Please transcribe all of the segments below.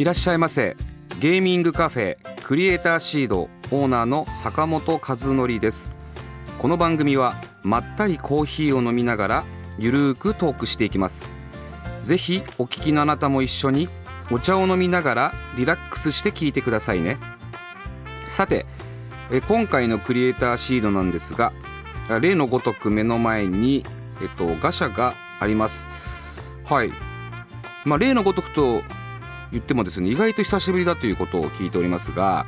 いらっしゃいませ。ゲーミングカフェクリエイターシードオーナーの坂本和則です。この番組はまったりコーヒーを飲みながらゆるーくトークしていきます。ぜひお聞きのあなたも一緒にお茶を飲みながらリラックスして聞いてくださいね。さてえ今回のクリエイターシードなんですが例のごとく目の前に、えっと、ガシャがあります。はい。まあ例のごとくと言ってもですね意外と久しぶりだということを聞いておりますが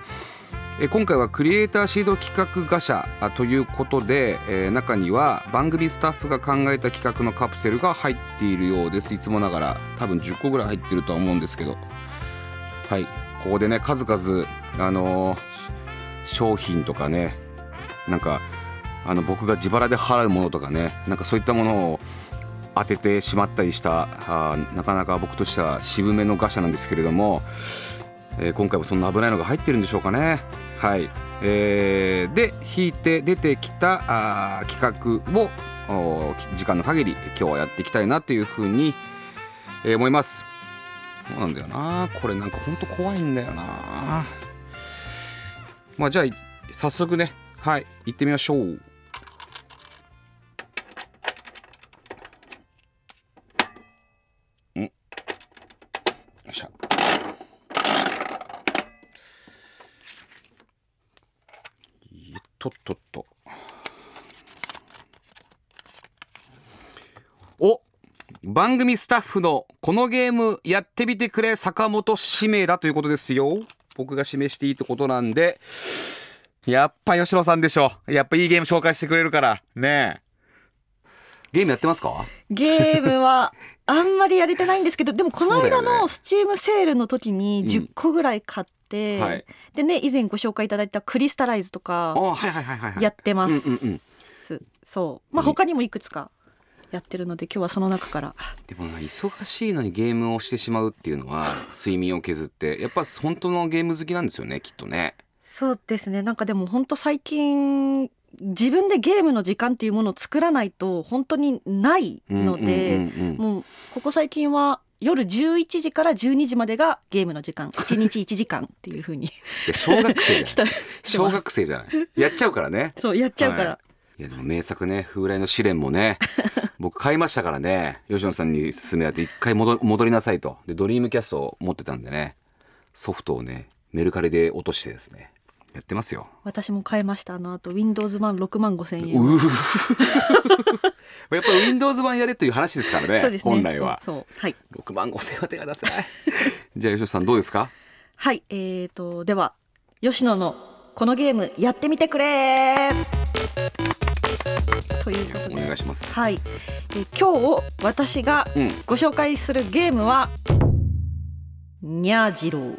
今回はクリエイターシード企画ガシャということで、中には番組スタッフが考えた企画のカプセルが入っているようです。いつもながら多分10個ぐらい入ってるとは思うんですけど。はい。ここでね数々あのー、商品とかねなんかあの僕が自腹で払うものとかねなんかそういったものを当ててしまったりしたあなかなか僕としては渋めのガシャなんですけれども、えー、今回もそんな危ないのが入ってるんでしょうかね。はい、えー、で引いて出てきたあ企画を時間の限り今日はやっていきたいなというふうに、えー、思います。そうなんだよなこれなんかほんと怖いんだよなまあじゃあ早速ねはい行ってみましょう。番組スタッフのこのゲームやってみてくれ坂本指名だということですよ。僕が指名していいってことなんでやっぱ吉野さんでしょ。やっぱいいゲーム紹介してくれるから。ねゲームやってますか？ゲームはあんまりやれてないんですけどでもこの間のスチームセールの時に10個ぐらい買って、はい、でね以前ご紹介いただいたクリスタライズとかやってます。そう。まあ他にもいくつかやってるので今日はその中から。でも忙しいのにゲームをしてしまうっていうのは 睡眠を削ってやっぱ本当のゲーム好きなんですよねきっとね。そうですね。なんかでも本当最近自分でゲームの時間っていうものを作らないと本当にないので、もうここ最近は夜11時から12時までがゲームの時間。1日1時間っていうふうに。小学生 小学生じゃない。やっちゃうからね。そうやっちゃうから、はい、いやでも名作ね風来の試練もね 僕買いましたからね吉野さんに勧められて一回戻戻りなさいと。でドリームキャストを持ってたんでねソフトをねメルカリで落としてですねやってますよ。私も買いました。あのあと Windows 版6万5千円。やっぱ Windows 版やれという話ですからねね。本来は。そうはい。6万5千は手が出せない。じゃあ吉野さんどうですか？はいえーとでは吉野のこのゲームやってみてくれということで。お願いしますはい、え今日私がご紹介するゲームは、うん、にゃーじろう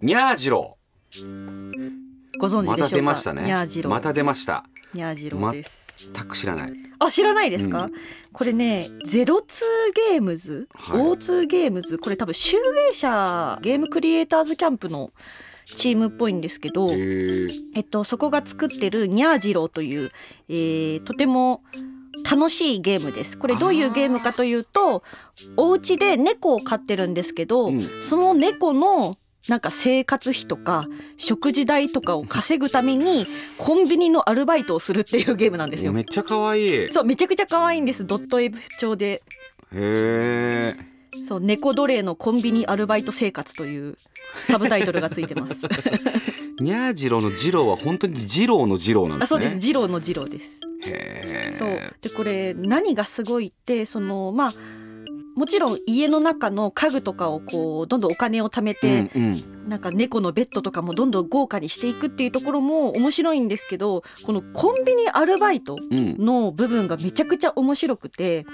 にゃーじろうご存知でしょうか？また出ましたね。また出ました。にゃーじろうです。全く知らない。あ知らないですか、うん、これねゼロツーゲームズ、はい、O2 ゲームズ？これ多分集英社ゲームクリエイターズキャンプのチームっぽいんですけど、えっと、そこが作ってるニャージローという、えー、とても楽しいゲームですこれどういうゲームかというとお家で猫を飼ってるんですけど、うん、その猫のなんか生活費とか食事代とかを稼ぐためにコンビニのアルバイトをするっていうゲームなんですよ。めっちゃ可愛い。そうめちゃくちゃ可愛いんです。ドットエブ調で。へえ。そう猫奴隷のコンビニアルバイト生活というサブタイトルがついてます。にゃーじろうの次郎は本当に次郎の次郎なんですね。あそうです。次郎の次郎です。へえ。そうでこれ何がすごいってそのまあ。もちろん家の中の家具とかをこうどんどんお金を貯めて、うんうん、なんか猫のベッドとかもどんどん豪華にしていくっていうところも面白いんですけどこのコンビニアルバイトの部分がめちゃくちゃ面白くて。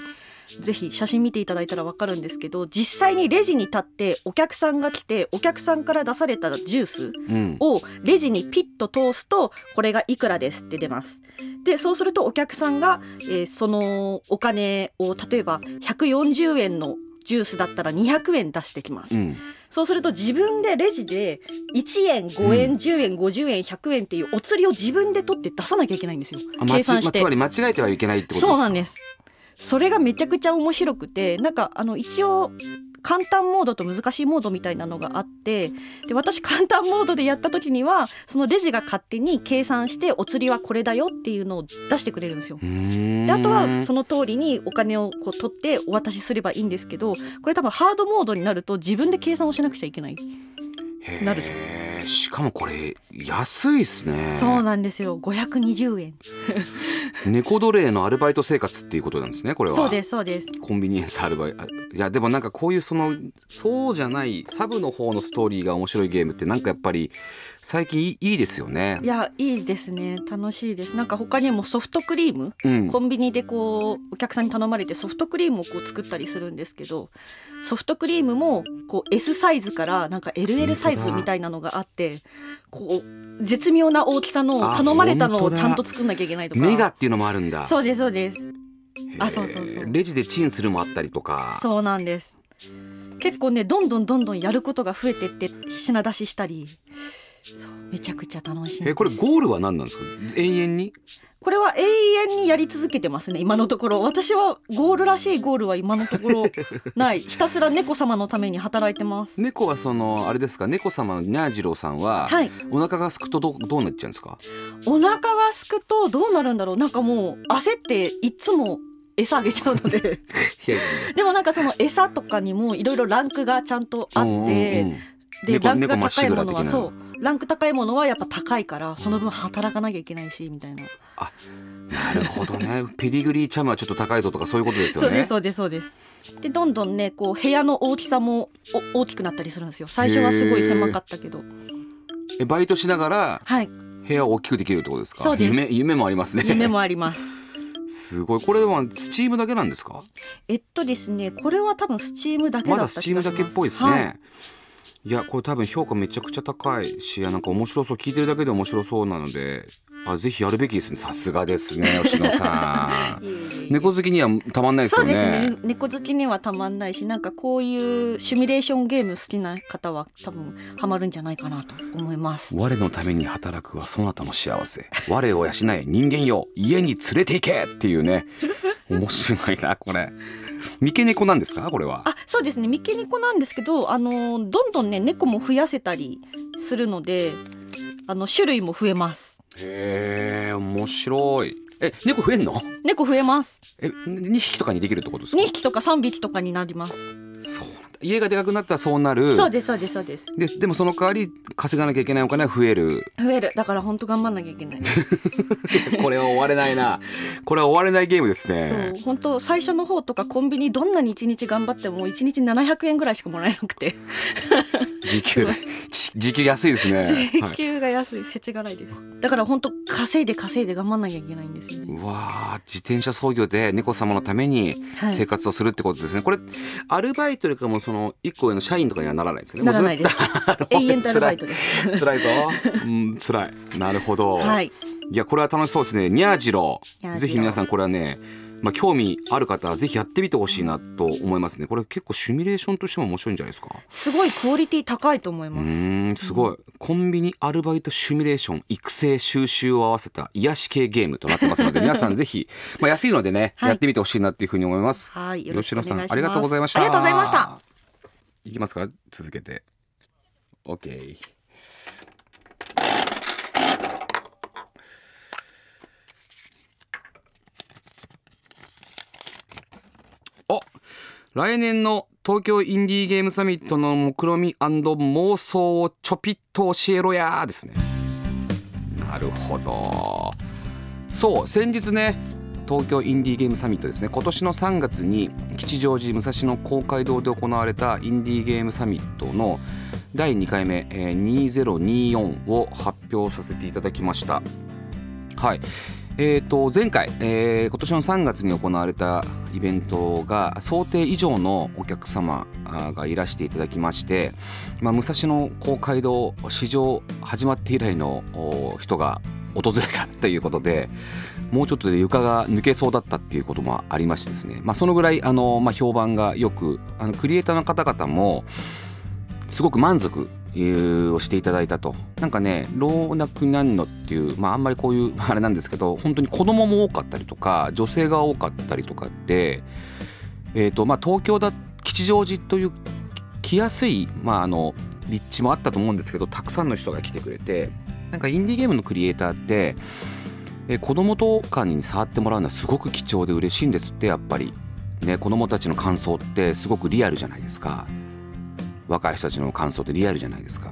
ぜひ写真見ていただいたら分かるんですけど実際にレジに立ってお客さんが来てお客さんから出されたジュースをレジにピッと通すとこれがいくらですって出ます。でそうするとお客さんが、えー、そのお金を例えば140円のジュースだったら200円出してきます、うん、そうすると自分でレジで1円5円、うん、10円50円100円っていうお釣りを自分で取って出さなきゃいけないんですよ。計算して、まつまり間違えてはいけないってことですか？そうなんですそれがめちゃくちゃ面白くてなんかあの一応簡単モードと難しいモードみたいなのがあってで私簡単モードでやった時にはそのレジが勝手に計算してお釣りはこれだよっていうのを出してくれるんですよ。であとはその通りにお金をこう取ってお渡しすればいいんですけどこれ多分ハードモードになると自分で計算をしなくちゃいけない。なるしかもこれ安いっすね。そうなんですよ。520円猫奴隷のアルバイト生活っていうことなんですねこれは。そうですそうです。コンビニエンスアルバイト。いやでもなんかこういうそのそうじゃないサブの方のストーリーが面白いゲームってなんかやっぱり最近いいですよね。いやいいですね。楽しいです。なんか他にもソフトクリーム、うん、コンビニでこうお客さんに頼まれてソフトクリームをこう作ったりするんですけどソフトクリームもこう S サイズからなんか LL サイズみたいなのがあってこう絶妙な大きさの頼まれたのをちゃんと作んなきゃいけないとか。メガっていうのもあるんだ。そうですそうです。あそうそうそう。レジでチンするもあったりとか。そうなんです。結構ねどんどんどんどんやることが増えてって品出ししたりそうめちゃくちゃ楽しいえこれゴールは何なんですか？永遠に？これは永遠にやり続けてますね今のところ。私はゴールらしいゴールは今のところない。ひたすら猫様のために働いてます。猫はそのあれですか？猫様のニャージローさんは、はい、お腹がすくとどどうなっちゃうんですか？お腹がすくとどうなるんだろう。なんかもう焦っていつも餌あげちゃうので。でもなんかその餌とかにもいろいろランクがちゃんとあって、うんうんうん、でランクが高いものはそうランク高いものはやっぱ高いからその分働かなきゃいけないしみたいな。あなるほどねペディグリーチャムはちょっと高いぞとかそういうことですよね。そうですそうですそうです。でどんどんねこう部屋の大きさも大きくなったりするんですよ。最初はすごい狭かったけど。えバイトしながら、はい、部屋を大きくできるってことですか？そうです夢夢もありますね。夢もあります。すごいこれは Steamだけなんですか？えっとですねこれは多分 Steamだけまだ Steamだけっぽいですね、はいいやこれ多分評価めちゃくちゃ高い。しなんか面白そう。聞いてるだけで面白そうなので。あぜひやるべきですね。さすがですね 吉野さん。猫好きにはたまんないですよね。そうですね。猫好きにはたまんないしなんかこういうシミュレーションゲーム好きな方は多分ハマるんじゃないかなと思います。我のために働くはそなたの幸せ。我を養え人間よ。家に連れて行けっていうね。面白いなこれ三毛猫なんですか？これは。あそうですね。三毛猫なんですけどあのどんどんね猫も増やせたりするのであの種類も増えます。へえ面白い。え猫増えんの？猫増えます。え2匹とかにできるってことですか？2匹とか3匹とかになります。そう家がでかくなったらそうなる。そうですそうですそうです。ででもその代わり稼がなきゃいけないお金は増える。増える。だから本当頑張んなきゃいけない。これは終われないな。これは終われないゲームですね。そう。本当最初の方とかコンビニどんなに一日頑張っても一日700円ぐらいしかもらえなくて。時給。時給安いですね。時給が安い、せちがらいです。だから本当稼いで稼いで頑張んなきゃいけないんですよね。うわ自転車操業で猫様のために生活をするってことですね、はい、これアルバイトよりかもその一個上の社員とかにはならないですね。ならないです。永遠とアルバイトです。辛いぞ。うん辛い。なるほど。はい。いやこれは楽しそうですね。にゃー。じろぜひ皆さんこれはねまあ、興味ある方はぜひやってみてほしいなと思いますね。これ結構シミュレーションとしても面白いんじゃないですか？すごいクオリティ高いと思います。うんすごい、うん、コンビニアルバイトシミュレーション育成収集を合わせた癒し系ゲームとなってますので 皆さんぜひ、まあ、安いのでね、はい、やってみてほしいなっていうふうに思います。はい。よろしくお願いします。ありがとうございました。ありがとうございましたいきますか？続けて。OK お来年の東京インディーゲームサミットの目論み妄想をちょぴっと教えろやですね。なるほど。そう先日ね東京インディーゲームサミットですね。今年の3月に吉祥寺武蔵野公会堂で行われたインディーゲームサミットの第2回目、えー、2024を発表させていただきました。はい。えー、と前回、えー、今年の3月に行われたイベントが想定以上のお客様がいらしていただきまして、まあ、武蔵野公会堂史上始まって以来の人が訪れたということでもうちょっとで床が抜けそうだったっていうこともありましてですね、まあ、そのぐらいあの、まあ、評判がよくあのクリエイターの方々もすごく満足をしていただいたと。なんかね老若男女っていうまああんまりこういう あれなんですけど本当に子供も多かったりとか女性が多かったりとかってえ、ー、とまあ東京だ吉祥寺という来やすいまああの立地もあったと思うんですけどたくさんの人が来てくれてなんかインディーゲームのクリエイターってえ子供とかに触ってもらうのはすごく貴重で嬉しいんですってやっぱり。ね子供たちの感想ってすごくリアルじゃないですか。若い人たちの感想ってリアルじゃないですか。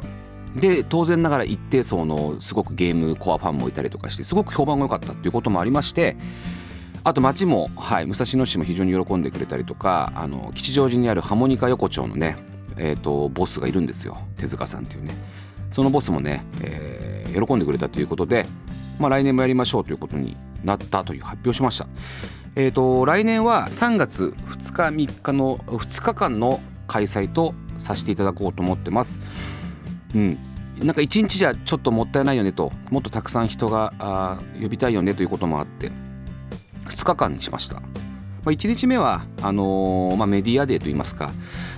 で当然ながら一定層のすごくゲームコアファンもいたりとかしてすごく評判が良かったっていうこともありましてあと町も、はい、武蔵野市も非常に喜んでくれたりとかあの吉祥寺にあるハモニカ横丁のね、えーと、ボスがいるんですよ。手塚さんっていうね。そのボスもね、えー、喜んでくれたということで、まあ、来年もやりましょうということになったという発表しました。えーと来年は3月2日3日の2日間の開催とさせていただこうと思ってます。うん、なんか1日じゃちょっともったいないよねともっとたくさん人があ呼びたいよねということもあって2日間にしました。まあ、1日目はあのー、まあ、メディアデーといいますか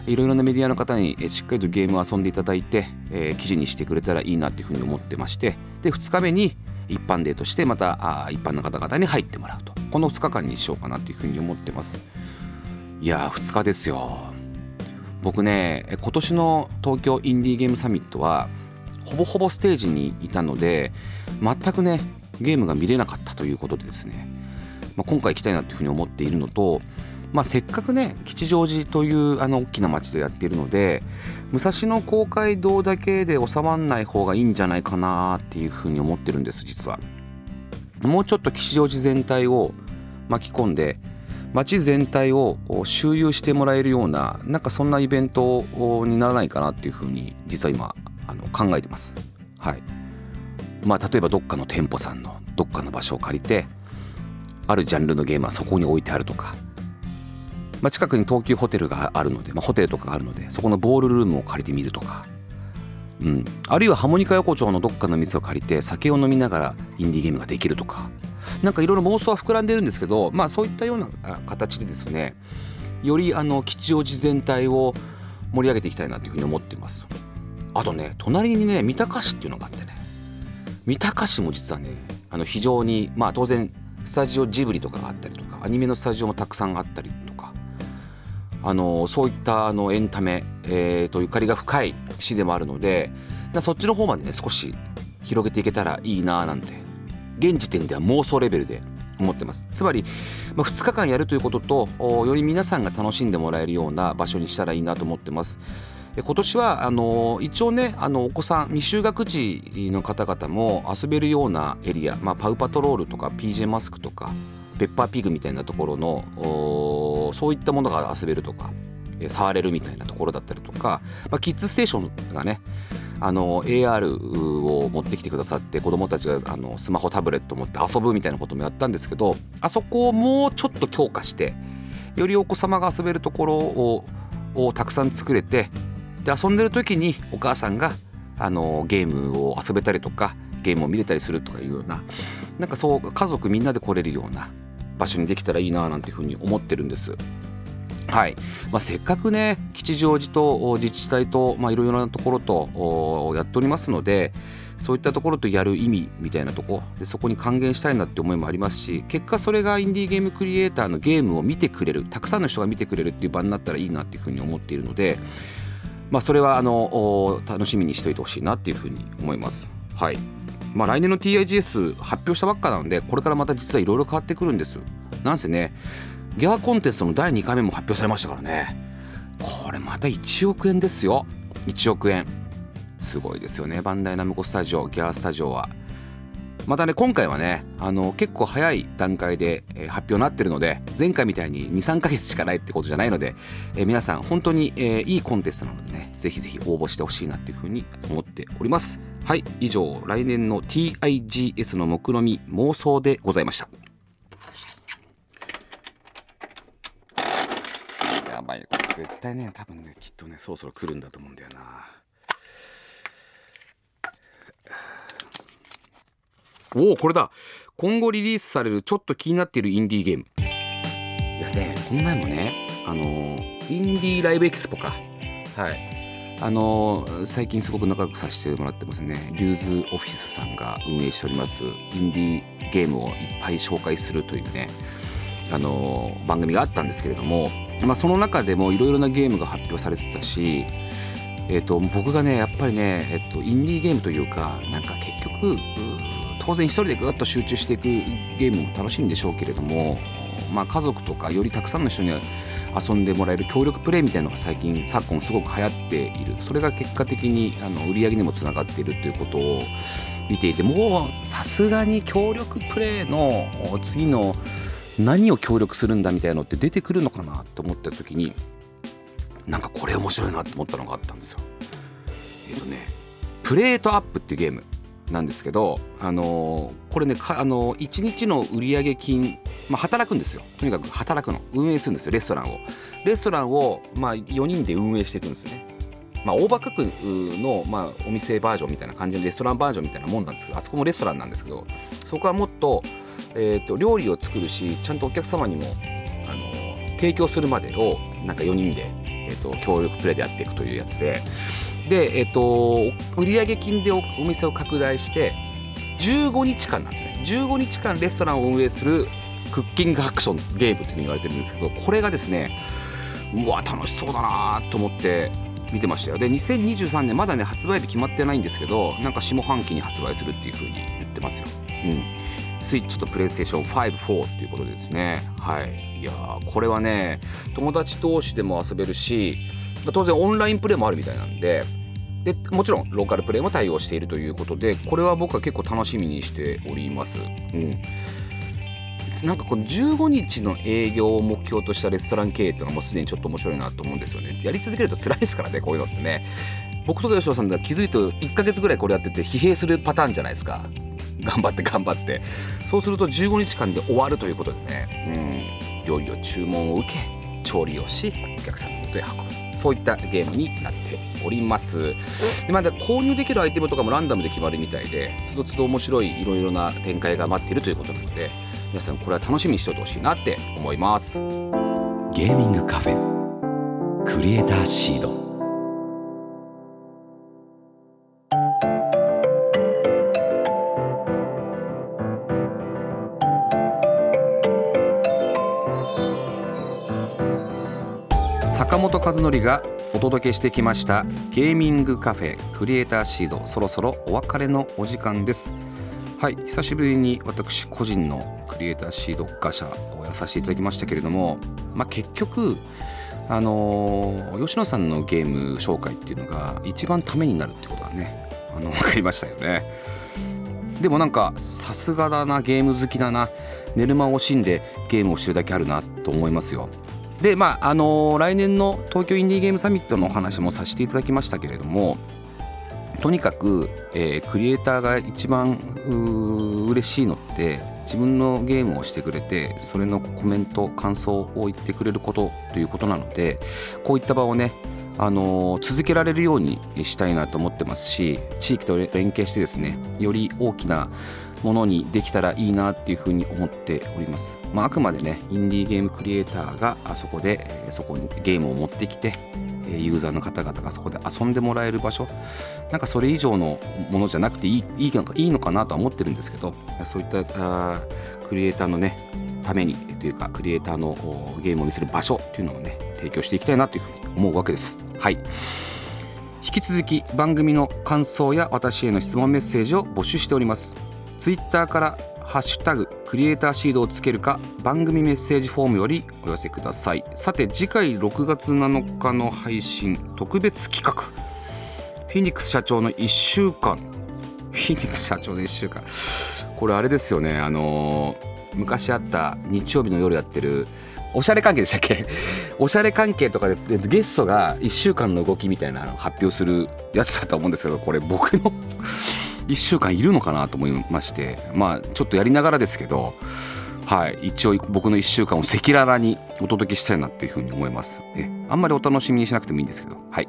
いろいろなメディアの方にしっかりとゲームを遊んでいただいて、えー、記事にしてくれたらいいなというふうに思ってましてで2日目に一般デーとしてまたあ一般の方々に入ってもらうと。この2日間にしようかなというふうに思ってます。いやー2日ですよ。僕ね今年の東京インディーゲームサミットはほぼほぼステージにいたので全くねゲームが見れなかったということでですね、まあ、今回行きたいなというふうに思っているのと、まあ、せっかくね吉祥寺というあの大きな町でやっているので武蔵野公会堂だけで収まらない方がいいんじゃないかなっていうふうに思ってるんです実は。もうちょっと吉祥寺全体を巻き込んで街全体を周遊してもらえるようななんかそんなイベントにならないかなっていうふうに実は今あの考えてます。はいまあ、例えばどっかの店舗さんのどっかの場所を借りてあるジャンルのゲームはそこに置いてあるとか、まあ、近くに東急ホテルがあるので、まあ、ホテルとかがあるのでそこのボールルームを借りてみるとか、うん、あるいはハモニカ横丁のどっかの店を借りて酒を飲みながらインディーゲームができるとか。なんかいろいろ妄想は膨らんでるんですけどまあそういったような形でですねよりあの吉祥寺全体を盛り上げていきたいなというふうに思っています。あとね隣にね三鷹市っていうのがあってね。三鷹市も実はねあの非常にまあ当然スタジオジブリとかがあったりとかアニメのスタジオもたくさんあったりとか。あのそういったあのエンタメ、えー、とゆかりが深い市でもあるのでそっちの方までね少し広げていけたらいいななんて現時点では妄想レベルで思ってます。つまり、まあ、2日間やるということとより皆さんが楽しんでもらえるような場所にしたらいいなと思ってます。今年はあの一応ねあのお子さん未就学児の方々も遊べるようなエリア、まあ、パウパトロールとか PJ マスクとかペッパーピグみたいなところのそういったものが遊べるとか触れるみたいなところだったりとか、まあ、キッズステーションがねあの AR を持ってきてくださって子どもたちがあのスマホタブレット持って遊ぶみたいなこともやったんですけどあそこをもうちょっと強化してよりお子様が遊べるところををたくさん作れてで遊んでる時にお母さんがあのゲームを遊べたりとかゲームを見れたりするとかいうようななんかそう家族みんなで来れるような場所にできたらいいななんていうふうに思ってるんです。はいまあ、せっかくね吉祥寺と自治体といろいろなところとやっておりますのでそういったところとやる意味みたいなとこでそこに還元したいなって思いもありますし結果それがインディーゲームクリエイターのゲームを見てくれるたくさんの人が見てくれるっていう場になったらいいなっていうふうに思っているので、まあ、それはあの楽しみにしておいてほしいなっていうふうに思います。はいまあ、来年の TIGS 発表したばっかなのでこれからまた実はいろいろ変わってくるんです。なんせねギャーコンテストの第2回目も発表されましたからね。これまた1億円ですよ。1億円。すごいですよねバンダイナムコスタジオギャースタジオは。またね今回はねあの結構早い段階で、えー、発表になってるので前回みたいに23ヶ月しかないってことじゃないので、えー、皆さん本当に、えー、いいコンテストなのでねぜひぜひ応募してほしいなっていうふうに思っております。はい以上来年の TIGS の目論み妄想でございました。やばい絶対ね多分ねきっとねそろそろ来るんだと思うんだよな。おおこれだ。今後リリースされるちょっと気になっているインディーゲーム。いやねこの前もねあのインディーライブエキスポか。はいあの最近すごく仲良くさせてもらってますね。リューズオフィスさんが運営しております。インディーゲームをいっぱい紹介するというねあの番組があったんですけれども、まあ、その中でもいろいろなゲームが発表されてたし、えーと、僕がねやっぱりね、えーと、インディーゲームというかなんか結局当然一人でぐっと集中していくゲームも楽しいんでしょうけれども、まあ、家族とかよりたくさんの人には遊んでもらえる協力プレイみたいなのが最近昨今すごく流行っているそれが結果的にあの売り上げにもつながっているということを見ていてもうさすがに協力プレイの次の何を協力するんだみたいなのって出てくるのかなと思った時になんかこれ面白いなと思ったのがあったんですよ。えっ、ー、とねプレートアップっていうゲームなんですけど、あのー、これねあのー、1日の売上金、まあ、働くんですよ。とにかく働くの。運営するんですよレストランを。レストランを、まあ、4人で運営していくんですよね。まあ、大場区の、まあ、お店バージョンみたいな感じでレストランバージョンみたいなもんなんですけどあそこもレストランなんですけどそこはもっと,、えーと、料理を作るしちゃんとお客様にもあの提供するまでをなんか4人で、えーと協力プレイでやっていくというやつでで、えっと、売上金でお店を拡大して15日間なんですね。15日間レストランを運営するクッキングアクションゲームというに言われてるんですけどこれがですねうわ楽しそうだなと思って見てましたよ。で2023年まだね発売日決まってないんですけどなんか下半期に発売するっていうふうに言ってますよ。うん。スイッチとプレイステーション54っていうことですね。はい。いやこれはね友達同士でも遊べるし当然オンラインプレイもあるみたいなんででもちろんローカルプレイも対応しているということでこれは僕は結構楽しみにしております。うんなんかこの15日の営業を目標としたレストラン経営っていうのはもうすでにちょっと面白いなと思うんですよね。やり続けると辛いですからねこういうのってね。僕とか吉野さんでは気づいて1ヶ月ぐらいこれやってて疲弊するパターンじゃないですか。頑張って頑張って。そうすると15日間で終わるということでね、うん、料理を注文を受け調理をしお客さんの元へ運ぶ。そういったゲームになっております。でまだ購入できるアイテムとかもランダムで決まるみたいでつどつど面白いいろいろな展開が待っているということなので皆さんこれは楽しみにしておいてほしいなって思います。ゲーミングカフェクリエイターシード本和則がお届けしてきましたゲーミングカフェクリエイターシードそろそろお別れのお時間です。はい久しぶりに私個人のクリエイターシードガシャをやらさせていただきましたけれどもまあ結局あのー、吉野さんのゲーム紹介っていうのが一番ためになるってことがねあの分かりましたよね。でもなんかさすがだなゲーム好きだな寝る間を惜しんでゲームをしてるだけあるなと思いますよ。でまああのー、来年の東京インディーゲームサミットのお話もさせていただきましたけれどもとにかく、えー、クリエイターが一番う嬉しいのって自分のゲームをしてくれてそれのコメント感想を言ってくれることということなのでこういった場をねあのー、続けられるようにしたいなと思ってますし地域と連携してですねより大きなものにできたらいいなっていうふうに思っております、まあ、あくまでねインディーゲームクリエイターがあそこでそこにゲームを持ってきてユーザーの方々がそこで遊んでもらえる場所。なんかそれ以上のものじゃなくていいいいのかいいのかなとは思ってるんですけどそういったあクリエイターのねためにというかクリエイターのゲームを見せる場所っていうのをね提供していきたいなというふうに思うわけです。はい。引き続き番組の感想や私への質問メッセージを募集しております。ツイッターからハッシュタグクリエイターシードをつけるか番組メッセージフォームよりお寄せください。さて次回6月7日の配信特別企画。フィニックス社長の1週間。フィニックス社長の1週間。これあれですよね。あのー、昔あった日曜日の夜やってるおしゃれ関係でしたっけ？おしゃれ関係とかでゲストが1週間の動きみたいなのを発表するやつだと思うんですけどこれ僕の1週間いるのかなと思いましてまあちょっとやりながらですけどはい一応僕の1週間を赤裸々にお届けしたいなっていうふうに思います。えあんまりお楽しみにしなくてもいいんですけど。はい、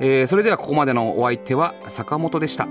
えー、それではここまでのお相手は坂本でした。